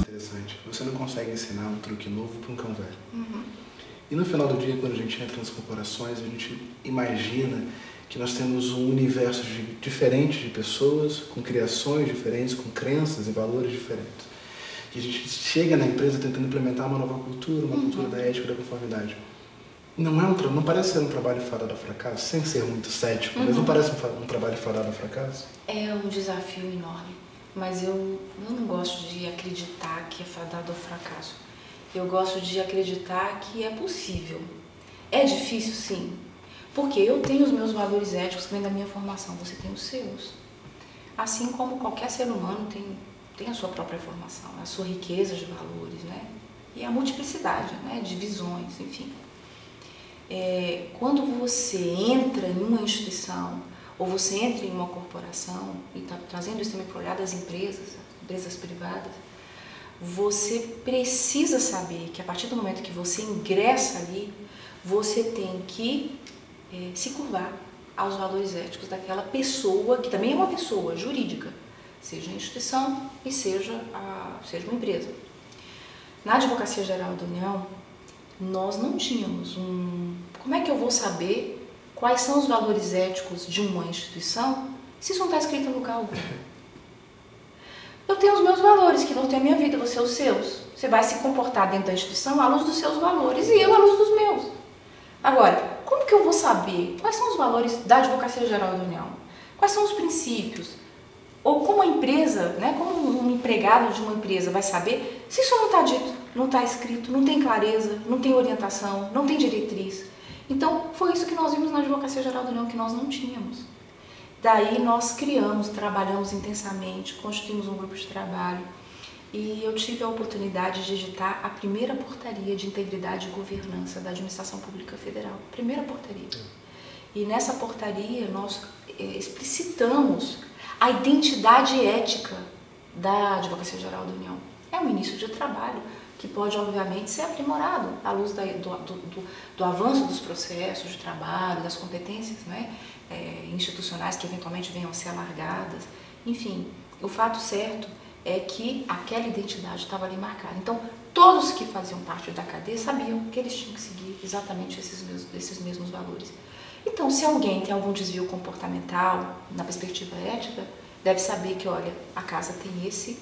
Interessante. Você não consegue ensinar um truque novo para um cão velho. Uhum. E no final do dia, quando a gente entra nas corporações, a gente imagina que nós temos um universo de, diferente de pessoas, com criações diferentes, com crenças e valores diferentes. E a gente chega na empresa tentando implementar uma nova cultura, uma uhum. cultura da ética e da conformidade. Não, é um, não parece ser um trabalho fadado ao fracasso, sem ser muito cético, uhum. mas não uhum. parece um, um trabalho fadado ao fracasso? É um desafio enorme, mas eu, eu não gosto de acreditar que é fadado ao fracasso. Eu gosto de acreditar que é possível. É difícil, sim, porque eu tenho os meus valores éticos que vêm da minha formação, você tem os seus. Assim como qualquer ser humano tem, tem a sua própria formação, a sua riqueza de valores, né? E a multiplicidade né? de visões, enfim. É, quando você entra em uma instituição ou você entra em uma corporação, e está trazendo isso também para olhar das empresas, empresas privadas, você precisa saber que a partir do momento que você ingressa ali, você tem que é, se curvar aos valores éticos daquela pessoa, que também é uma pessoa jurídica, seja a instituição e seja, a, seja uma empresa. Na Advocacia Geral da União, nós não tínhamos um. Como é que eu vou saber quais são os valores éticos de uma instituição se isso não está escrito em lugar algum? Eu tenho os meus valores, que não tem a minha vida, você os seus. Você vai se comportar dentro da instituição à luz dos seus valores e eu à luz dos meus. Agora, como que eu vou saber quais são os valores da Advocacia Geral da União? Quais são os princípios? Ou como a empresa, né, como um empregado de uma empresa vai saber se isso não está dito, não está escrito, não tem clareza, não tem orientação, não tem diretriz? Então, foi isso que nós vimos na Advocacia Geral da União, que nós não tínhamos. Daí nós criamos, trabalhamos intensamente, constituímos um grupo de trabalho, e eu tive a oportunidade de editar a primeira portaria de integridade e governança da Administração Pública Federal. Primeira portaria. E nessa portaria nós eh, explicitamos a identidade ética da Advocacia Geral da União. É um início de trabalho que pode, obviamente, ser aprimorado à luz da, do, do, do, do, avanço dos processos de trabalho, das competências né, é, institucionais que eventualmente venham a ser alargadas. Enfim, o fato certo é que aquela identidade estava ali marcada. Então, todos que faziam parte da cadeia sabiam que eles tinham que seguir exatamente esses mesmos, esses mesmos valores. Então, se alguém tem algum desvio comportamental na perspectiva ética, deve saber que, olha, a casa tem esse,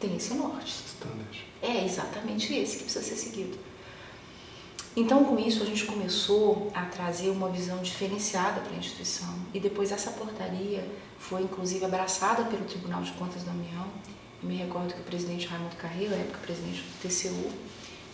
tem esse norte. Standard. É exatamente esse que precisa ser seguido. Então, com isso, a gente começou a trazer uma visão diferenciada para a instituição. E depois essa portaria foi, inclusive, abraçada pelo Tribunal de Contas da União me recordo que o presidente Raimundo Carreiro, época presidente do TCU,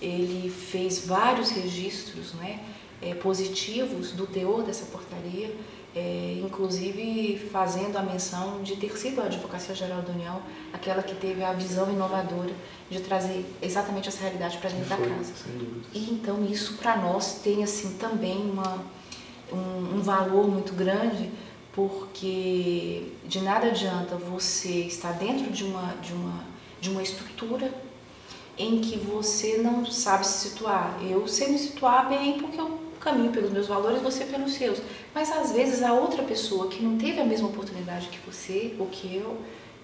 ele fez vários registros né, é, positivos do teor dessa portaria, é, inclusive fazendo a menção de ter sido a Advocacia Geral da União aquela que teve a visão inovadora de trazer exatamente essa realidade para dentro Foi, da casa. E então isso para nós tem assim também uma, um, um valor muito grande porque de nada adianta você estar dentro de uma, de uma, de uma estrutura em que você não sabe se situar. Eu sei me situar bem porque eu caminho pelos meus valores, você pelos seus. Mas às vezes a outra pessoa que não teve a mesma oportunidade que você ou que eu,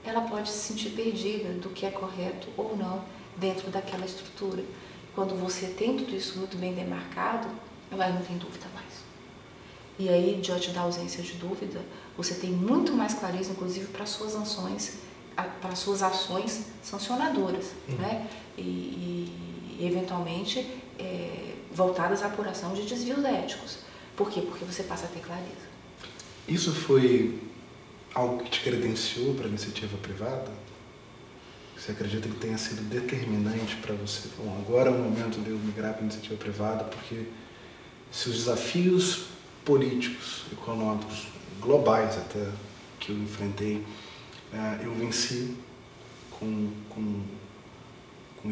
ela pode se sentir perdida do que é correto ou não dentro daquela estrutura. Quando você tem tudo isso muito bem demarcado, ela não tem dúvida mais. E aí, diante da ausência de dúvida, você tem muito mais clareza, inclusive, para suas ações, para suas ações sancionadoras, uhum. né? E, e eventualmente é, voltadas à apuração de desvios éticos. Por quê? Porque você passa a ter clareza. Isso foi algo que te credenciou para a iniciativa privada? Você acredita que tenha sido determinante para você? Bom, agora é o momento de eu migrar para a iniciativa privada, porque se os desafios políticos, econômicos, globais até, que eu enfrentei, é, eu venci com, com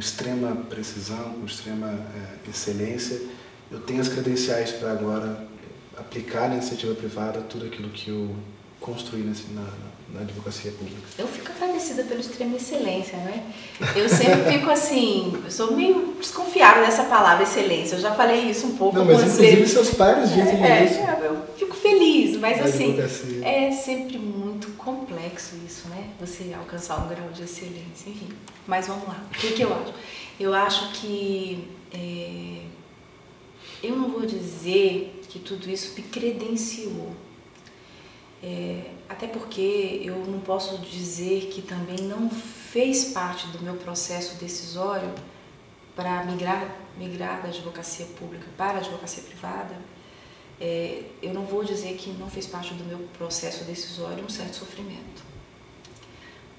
extrema precisão, com extrema é, excelência. Eu tenho as credenciais para agora aplicar na iniciativa privada tudo aquilo que eu construí nesse, na, na advocacia pública. Eu fico agradecida pela extrema excelência, né? Eu sempre fico assim, eu sou meio desconfiada dessa palavra excelência. Eu já falei isso um pouco. Não, mas inclusive seus pais dizem é, isso. É, eu fico feliz, mas assim, é sempre muito complexo isso, né? Você alcançar um grau de excelência, enfim. Mas vamos lá. O que, que eu acho? Eu acho que é, eu não vou dizer que tudo isso me credenciou. É, até porque eu não posso dizer que também não fez parte do meu processo decisório para migrar, migrar da advocacia pública para a advocacia privada. É, eu não vou dizer que não fez parte do meu processo decisório um certo sofrimento,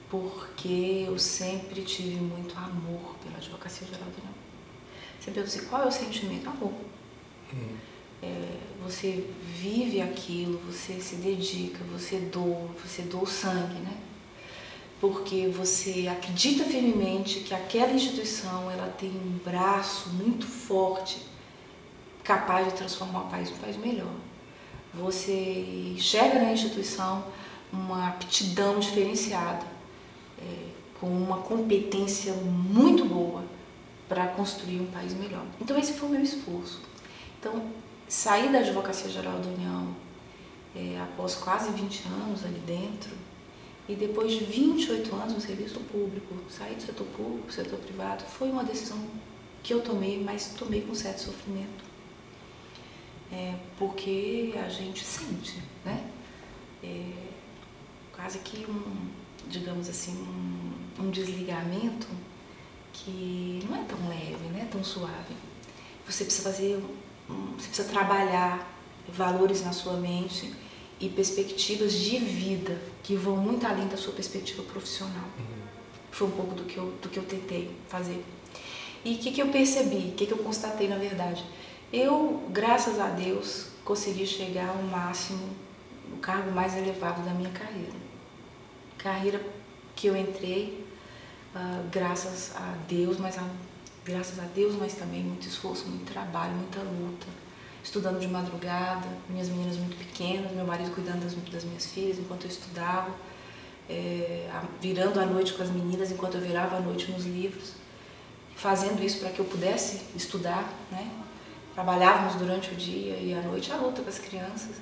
porque eu sempre tive muito amor pela advocacia geral do União. Sempre eu disse, qual é o sentimento? Amor. Hum. É, você vive aquilo, você se dedica, você doa, você doa o sangue, né? Porque você acredita firmemente que aquela instituição ela tem um braço muito forte, capaz de transformar o país um país melhor. Você enxerga na instituição uma aptidão diferenciada, é, com uma competência muito boa para construir um país melhor. Então esse foi o meu esforço. Então saí da Advocacia Geral da União é, após quase 20 anos ali dentro e depois de 28 anos no serviço público, sair do setor público, setor privado, foi uma decisão que eu tomei, mas tomei com certo sofrimento. É, porque a gente sente, né? É, quase que um, digamos assim, um, um desligamento que não é tão leve, né? Tão suave. Você precisa fazer você precisa trabalhar valores na sua mente e perspectivas de vida que vão muito além da sua perspectiva profissional. Uhum. Foi um pouco do que eu, do que eu tentei fazer. E o que, que eu percebi, o que, que eu constatei na verdade? Eu, graças a Deus, consegui chegar ao máximo, no cargo mais elevado da minha carreira. Carreira que eu entrei uh, graças a Deus, mas a graças a Deus, mas também muito esforço, muito trabalho, muita luta. Estudando de madrugada, minhas meninas muito pequenas, meu marido cuidando das, das minhas filhas enquanto eu estudava, é, virando a noite com as meninas enquanto eu virava a noite nos livros, fazendo isso para que eu pudesse estudar, né? Trabalhávamos durante o dia e à noite a luta com as crianças.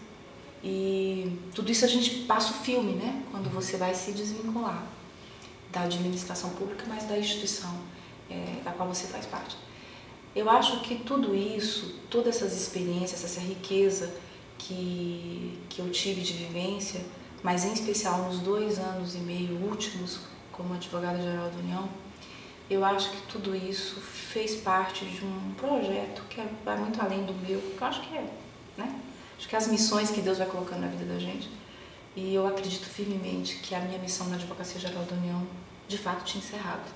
E tudo isso a gente passa o filme, né? Quando você vai se desvincular da administração pública, mas da instituição é, da qual você faz parte. Eu acho que tudo isso, todas essas experiências, essa riqueza que, que eu tive de vivência, mas em especial nos dois anos e meio últimos como advogada geral da União, eu acho que tudo isso fez parte de um projeto que é, vai muito além do meu, que eu acho que é, né? Acho que é as missões que Deus vai colocando na vida da gente. E eu acredito firmemente que a minha missão na Advocacia Geral da União de fato tinha encerrado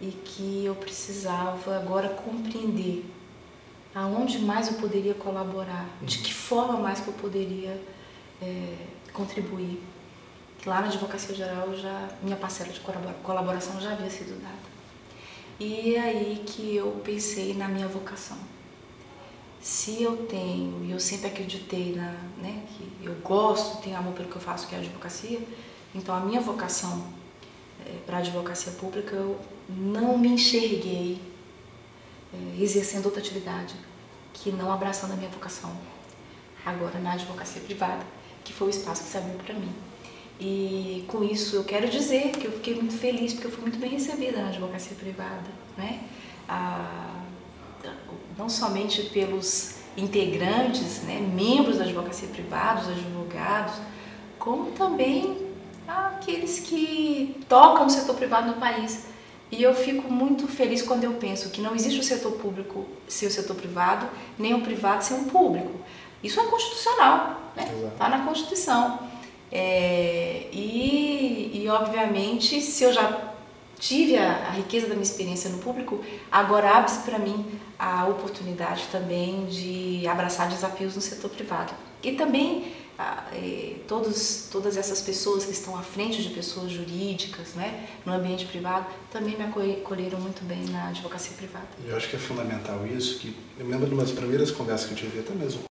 e que eu precisava agora compreender aonde mais eu poderia colaborar, de que forma mais que eu poderia é, contribuir. Lá na Advocacia Geral já minha parcela de colaboração já havia sido dada. E é aí que eu pensei na minha vocação. Se eu tenho, e eu sempre acreditei na, né, que eu gosto, tenho amor pelo que eu faço, que é a advocacia, então a minha vocação é, para a advocacia pública eu não me enxerguei é, exercendo outra atividade que não abraçando a minha vocação. Agora na advocacia privada, que foi o espaço que se abriu para mim. E com isso eu quero dizer que eu fiquei muito feliz porque eu fui muito bem recebida na advocacia privada, né? Ah, não somente pelos integrantes, né, membros da advocacia privada, os advogados, como também aqueles que tocam o setor privado no país. E eu fico muito feliz quando eu penso que não existe o setor público sem o setor privado, nem o privado sem o público. Isso é constitucional, né? Está na Constituição. É, e, e, obviamente, se eu já tive a, a riqueza da minha experiência no público, agora abre-se para mim a oportunidade também de abraçar desafios no setor privado. E também é, todos, todas essas pessoas que estão à frente de pessoas jurídicas, né, no ambiente privado, também me acolheram muito bem na advocacia privada. Eu acho que é fundamental isso, que eu lembro de umas primeiras conversas que eu tive até mesmo